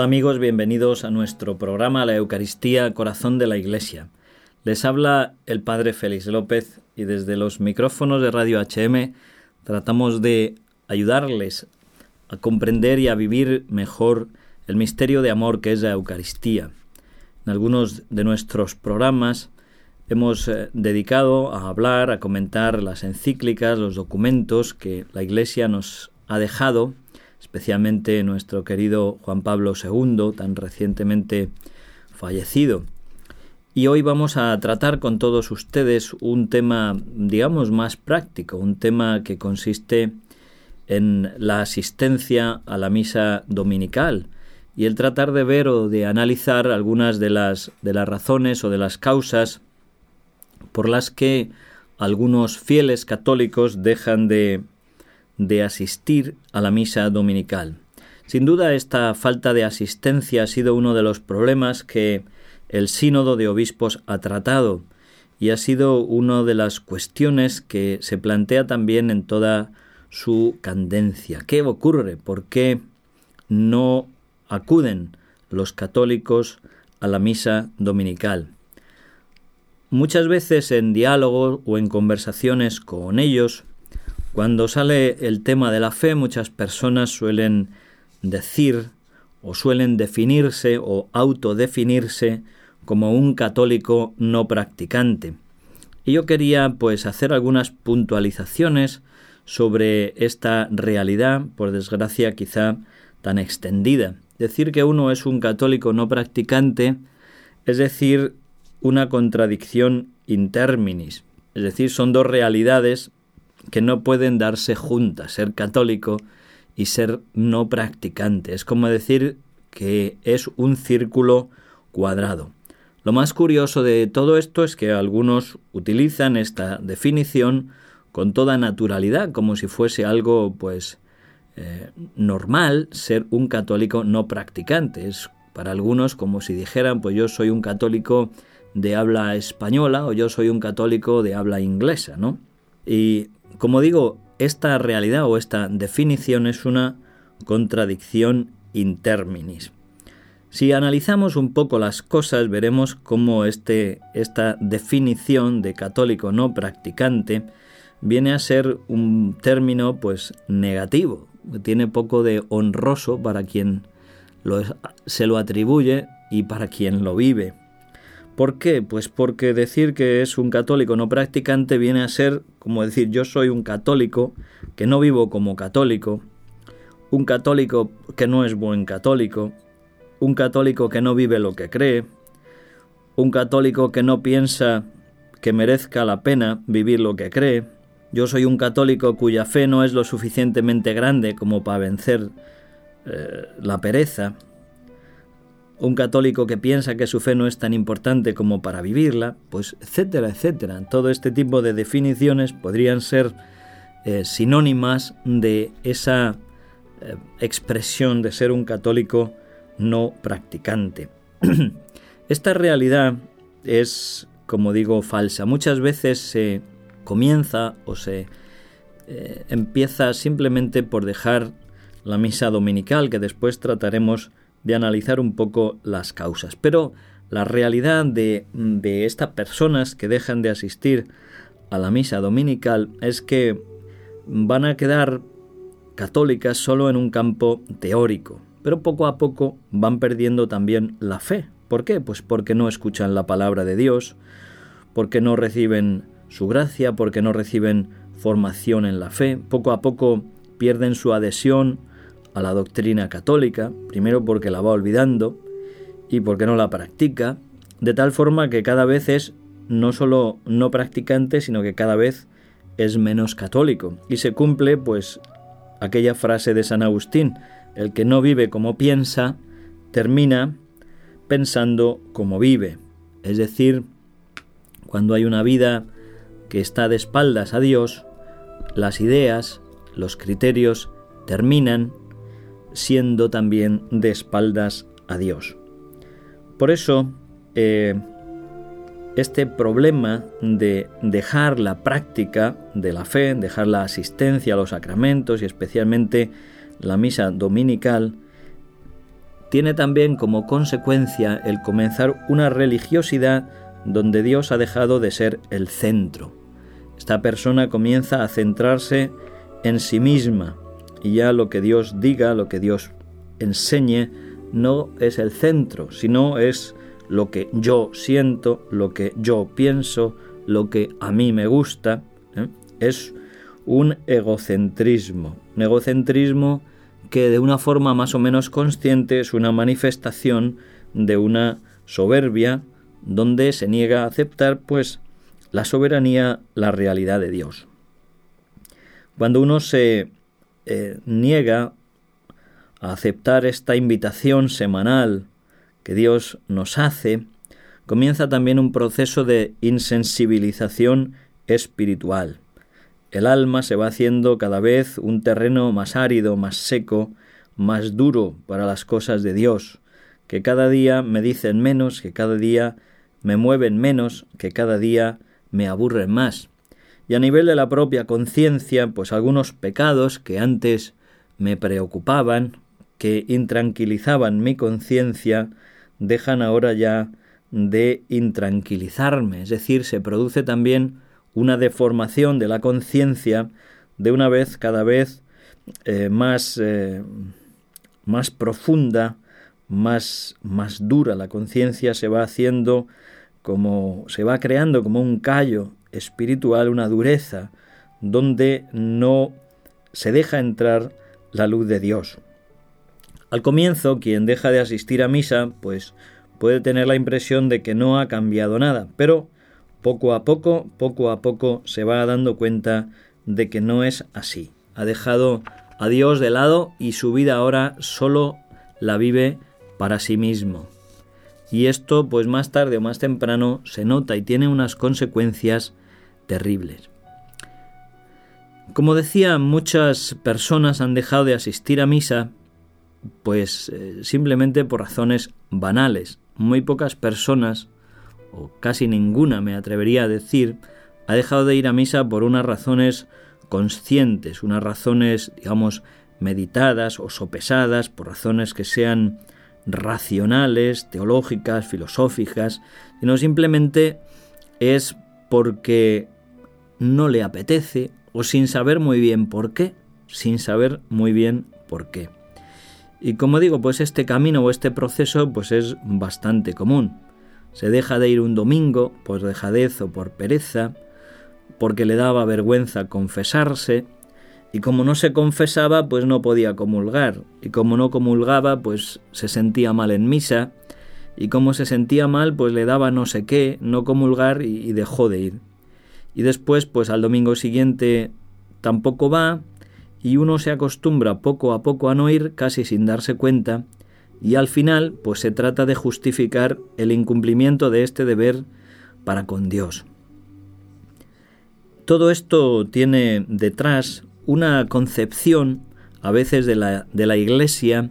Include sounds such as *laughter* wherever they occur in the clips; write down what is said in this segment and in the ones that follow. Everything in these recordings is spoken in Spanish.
Hola amigos, bienvenidos a nuestro programa La Eucaristía Corazón de la Iglesia. Les habla el Padre Félix López y desde los micrófonos de Radio HM tratamos de ayudarles a comprender y a vivir mejor el misterio de amor que es la Eucaristía. En algunos de nuestros programas hemos eh, dedicado a hablar, a comentar las encíclicas, los documentos que la Iglesia nos ha dejado, especialmente nuestro querido Juan Pablo II, tan recientemente fallecido. Y hoy vamos a tratar con todos ustedes un tema, digamos, más práctico, un tema que consiste en la asistencia a la misa dominical y el tratar de ver o de analizar algunas de las, de las razones o de las causas por las que algunos fieles católicos dejan de, de asistir a la misa dominical. Sin duda esta falta de asistencia ha sido uno de los problemas que el sínodo de obispos ha tratado y ha sido una de las cuestiones que se plantea también en toda su candencia. ¿Qué ocurre? ¿Por qué no acuden los católicos a la misa dominical? Muchas veces en diálogo o en conversaciones con ellos, cuando sale el tema de la fe, muchas personas suelen decir o suelen definirse o autodefinirse como un católico no practicante. Y yo quería pues hacer algunas puntualizaciones sobre esta realidad, por desgracia quizá tan extendida. Decir que uno es un católico no practicante es decir una contradicción interminis, es decir, son dos realidades que no pueden darse juntas, ser católico y ser no practicante. Es como decir que es un círculo cuadrado. Lo más curioso de todo esto es que algunos utilizan esta definición con toda naturalidad, como si fuese algo pues eh, normal ser un católico no practicante. Es para algunos como si dijeran pues yo soy un católico de habla española o yo soy un católico de habla inglesa, ¿no? Y como digo, esta realidad o esta definición es una contradicción interminis. Si analizamos un poco las cosas, veremos cómo este, esta definición de católico no practicante viene a ser un término pues negativo, tiene poco de honroso para quien se lo atribuye y para quien lo vive. ¿Por qué? Pues porque decir que es un católico no practicante viene a ser como decir yo soy un católico que no vivo como católico, un católico que no es buen católico, un católico que no vive lo que cree, un católico que no piensa que merezca la pena vivir lo que cree, yo soy un católico cuya fe no es lo suficientemente grande como para vencer eh, la pereza, un católico que piensa que su fe no es tan importante como para vivirla, pues etcétera, etcétera. Todo este tipo de definiciones podrían ser eh, sinónimas de esa eh, expresión de ser un católico no practicante. *clears throat* Esta realidad es, como digo, falsa. Muchas veces se comienza o se eh, empieza simplemente por dejar la misa dominical, que después trataremos de analizar un poco las causas. Pero la realidad de, de estas personas que dejan de asistir a la misa dominical es que van a quedar católicas solo en un campo teórico, pero poco a poco van perdiendo también la fe. ¿Por qué? Pues porque no escuchan la palabra de Dios, porque no reciben su gracia, porque no reciben formación en la fe, poco a poco pierden su adhesión a la doctrina católica, primero porque la va olvidando y porque no la practica, de tal forma que cada vez es no solo no practicante, sino que cada vez es menos católico. Y se cumple pues aquella frase de San Agustín, el que no vive como piensa, termina pensando como vive. Es decir, cuando hay una vida que está de espaldas a Dios, las ideas, los criterios terminan siendo también de espaldas a Dios. Por eso, eh, este problema de dejar la práctica de la fe, dejar la asistencia a los sacramentos y especialmente la misa dominical tiene también como consecuencia el comenzar una religiosidad donde Dios ha dejado de ser el centro. Esta persona comienza a centrarse en sí misma y ya lo que Dios diga, lo que Dios enseñe, no es el centro, sino es lo que yo siento, lo que yo pienso, lo que a mí me gusta. ¿eh? Es un egocentrismo, un egocentrismo que de una forma más o menos consciente es una manifestación de una soberbia donde se niega a aceptar pues la soberanía, la realidad de Dios. Cuando uno se eh, niega a aceptar esta invitación semanal que Dios nos hace, comienza también un proceso de insensibilización espiritual. El alma se va haciendo cada vez un terreno más árido, más seco, más duro para las cosas de Dios, que cada día me dicen menos, que cada día me mueven menos, que cada día me aburren más. Y a nivel de la propia conciencia, pues algunos pecados que antes me preocupaban, que intranquilizaban mi conciencia, dejan ahora ya de intranquilizarme, es decir, se produce también una deformación de la conciencia de una vez cada vez eh, más, eh, más profunda, más, más dura. La conciencia se va haciendo como se va creando como un callo espiritual, una dureza, donde no se deja entrar la luz de Dios. Al comienzo, quien deja de asistir a misa, pues puede tener la impresión de que no ha cambiado nada, pero poco a poco, poco a poco se va dando cuenta de que no es así. Ha dejado a Dios de lado y su vida ahora solo la vive para sí mismo. Y esto, pues más tarde o más temprano, se nota y tiene unas consecuencias terribles. Como decía, muchas personas han dejado de asistir a misa, pues eh, simplemente por razones banales. Muy pocas personas o casi ninguna me atrevería a decir, ha dejado de ir a misa por unas razones conscientes, unas razones, digamos, meditadas o sopesadas, por razones que sean racionales, teológicas, filosóficas, sino simplemente es porque no le apetece o sin saber muy bien por qué, sin saber muy bien por qué. Y como digo, pues este camino o este proceso pues es bastante común. Se deja de ir un domingo por dejadez o por pereza, porque le daba vergüenza confesarse, y como no se confesaba, pues no podía comulgar, y como no comulgaba, pues se sentía mal en misa, y como se sentía mal, pues le daba no sé qué, no comulgar y, dejó de ir. Y después, pues al domingo siguiente tampoco va, y uno se acostumbra poco a poco a no ir, casi sin darse cuenta, y al final pues se trata de justificar el incumplimiento de este deber para con Dios. Todo esto tiene detrás una concepción a veces de la, de la Iglesia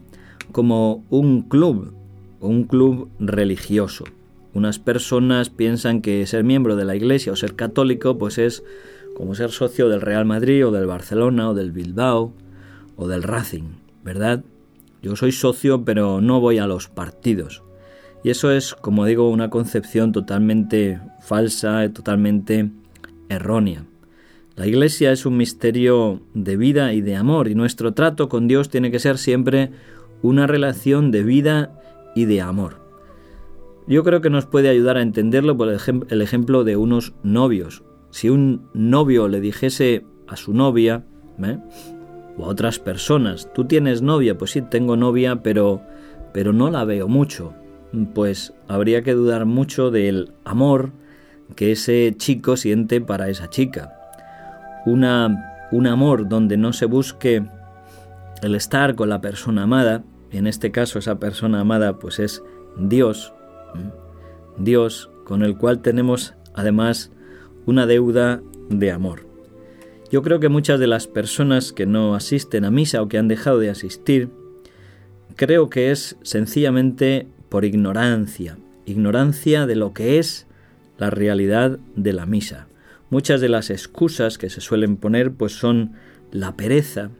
como un club, un club religioso. Unas personas piensan que ser miembro de la Iglesia o ser católico pues es como ser socio del Real Madrid o del Barcelona o del Bilbao o del Racing, ¿verdad? Yo soy socio, pero no voy a los partidos. Y eso es, como digo, una concepción totalmente falsa, totalmente errónea. La Iglesia es un misterio de vida y de amor, y nuestro trato con Dios tiene que ser siempre una relación de vida y de amor. Yo creo que nos puede ayudar a entenderlo por el ejemplo de unos novios. Si un novio le dijese a su novia, ¿eh? o a otras personas. Tú tienes novia, pues sí, tengo novia, pero pero no la veo mucho. Pues habría que dudar mucho del amor que ese chico siente para esa chica. Un amor donde no se busque el estar con la persona amada, en este caso esa persona amada pues es Dios, Dios con el cual tenemos además una deuda de amor. Yo creo que muchas de las personas que no asisten a misa o que han dejado de asistir, creo que es sencillamente por ignorancia, ignorancia de lo que es la realidad de la misa. Muchas de las excusas que se suelen poner pues son la pereza,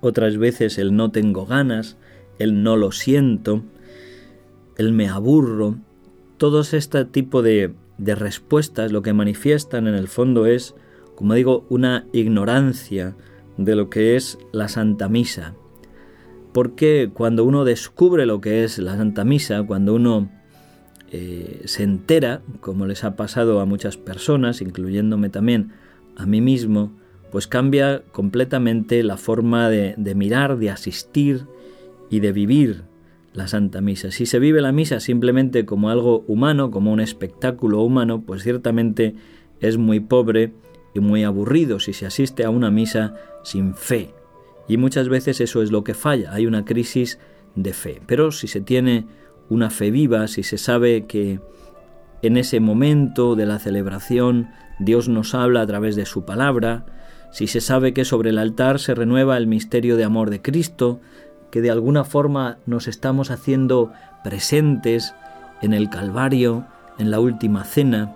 otras veces el no tengo ganas, el no lo siento, el me aburro, todos este tipo de, de respuestas lo que manifiestan en el fondo es, como digo, una ignorancia de lo que es la Santa Misa. Porque cuando uno descubre lo que es la Santa Misa, cuando uno eh, se entera, como les ha pasado a muchas personas, incluyéndome también a mí mismo, pues cambia completamente la forma de, de mirar, de asistir y de vivir la Santa Misa. Si se vive la misa simplemente como algo humano, como un espectáculo humano, pues ciertamente es muy pobre y muy aburrido si se asiste a una misa sin fe. Y muchas veces eso es lo que falla, hay una crisis de fe. Pero si se tiene una fe viva, si se sabe que en ese momento de la celebración Dios nos habla a través de su palabra, si se sabe que sobre el altar se renueva el misterio de amor de Cristo, que de alguna forma nos estamos haciendo presentes en el Calvario, en la última cena,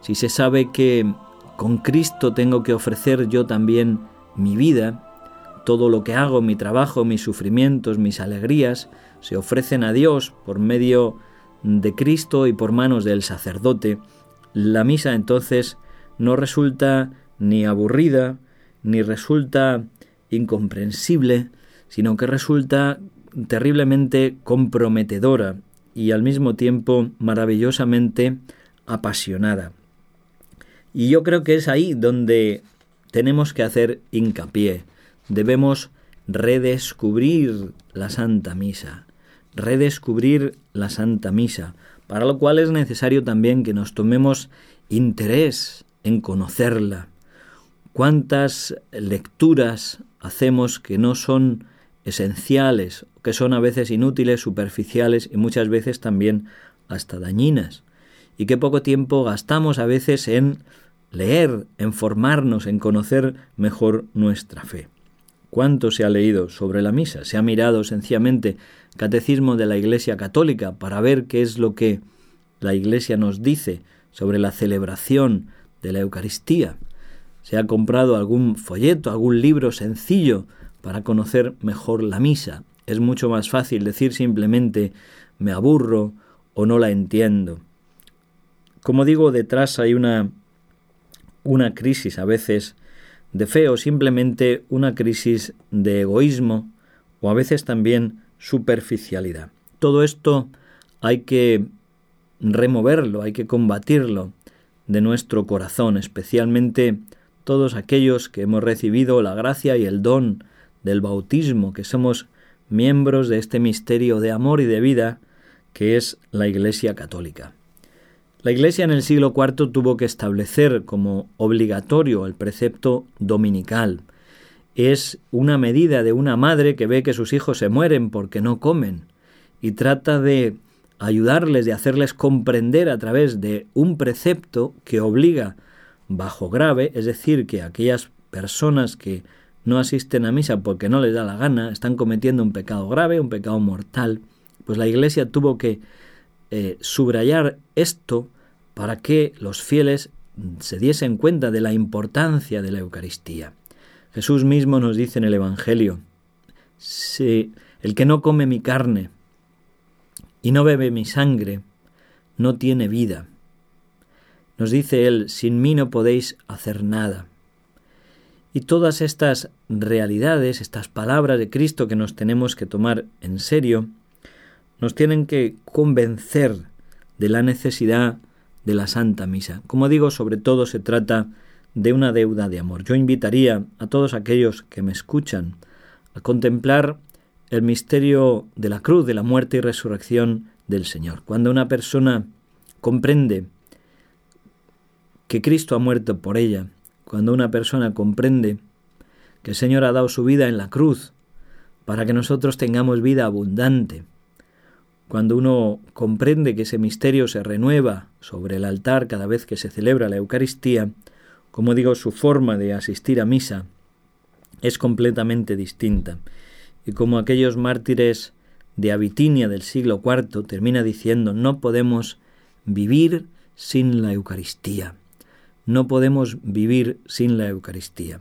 si se sabe que con Cristo tengo que ofrecer yo también mi vida, todo lo que hago, mi trabajo, mis sufrimientos, mis alegrías, se ofrecen a Dios por medio de Cristo y por manos del sacerdote, la misa entonces no resulta ni aburrida, ni resulta incomprensible, sino que resulta terriblemente comprometedora y al mismo tiempo maravillosamente apasionada. Y yo creo que es ahí donde tenemos que hacer hincapié. Debemos redescubrir la Santa Misa, redescubrir la Santa Misa, para lo cual es necesario también que nos tomemos interés en conocerla. ¿Cuántas lecturas hacemos que no son esenciales, que son a veces inútiles, superficiales y muchas veces también hasta dañinas? Y qué poco tiempo gastamos a veces en leer, en formarnos, en conocer mejor nuestra fe. ¿Cuánto se ha leído sobre la misa? Se ha mirado sencillamente Catecismo de la Iglesia Católica para ver qué es lo que la Iglesia nos dice sobre la celebración de la Eucaristía. Se ha comprado algún folleto, algún libro sencillo para conocer mejor la misa. Es mucho más fácil decir simplemente me aburro o no la entiendo. Como digo, detrás hay una, una crisis a veces de fe o simplemente una crisis de egoísmo o a veces también superficialidad. Todo esto hay que removerlo, hay que combatirlo de nuestro corazón, especialmente todos aquellos que hemos recibido la gracia y el don del bautismo, que somos miembros de este misterio de amor y de vida que es la Iglesia Católica. La Iglesia en el siglo IV tuvo que establecer como obligatorio el precepto dominical, es una medida de una madre que ve que sus hijos se mueren porque no comen y trata de ayudarles, de hacerles comprender a través de un precepto que obliga bajo grave, es decir, que aquellas personas que no asisten a misa porque no les da la gana, están cometiendo un pecado grave, un pecado mortal, pues la Iglesia tuvo que eh, subrayar esto para que los fieles se diesen cuenta de la importancia de la Eucaristía. Jesús mismo nos dice en el Evangelio, si el que no come mi carne y no bebe mi sangre, no tiene vida. Nos dice él, sin mí no podéis hacer nada. Y todas estas realidades, estas palabras de Cristo que nos tenemos que tomar en serio, nos tienen que convencer de la necesidad de la Santa Misa. Como digo, sobre todo se trata de una deuda de amor. Yo invitaría a todos aquellos que me escuchan a contemplar el misterio de la cruz, de la muerte y resurrección del Señor. Cuando una persona comprende que Cristo ha muerto por ella, cuando una persona comprende que el Señor ha dado su vida en la cruz para que nosotros tengamos vida abundante, cuando uno comprende que ese misterio se renueva sobre el altar cada vez que se celebra la Eucaristía, como digo, su forma de asistir a misa es completamente distinta. Y como aquellos mártires de Abitinia del siglo IV termina diciendo, no podemos vivir sin la Eucaristía. No podemos vivir sin la Eucaristía.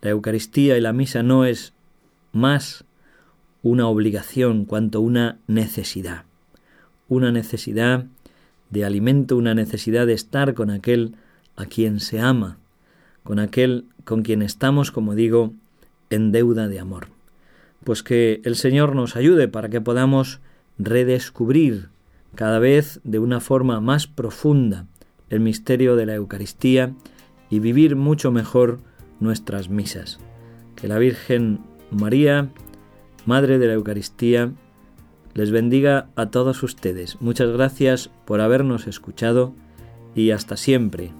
La Eucaristía y la misa no es más una obligación cuanto una necesidad. una necesidad de alimento, una necesidad de estar con aquel a quien se ama, con aquel con quien estamos, como digo, en deuda de amor. Pues que el Señor nos ayude para que podamos redescubrir cada vez de una forma más profunda el misterio de la Eucaristía y vivir mucho mejor nuestras misas. Que la Virgen María, Madre de la Eucaristía, les bendiga a todos ustedes. Muchas gracias por habernos escuchado y hasta siempre.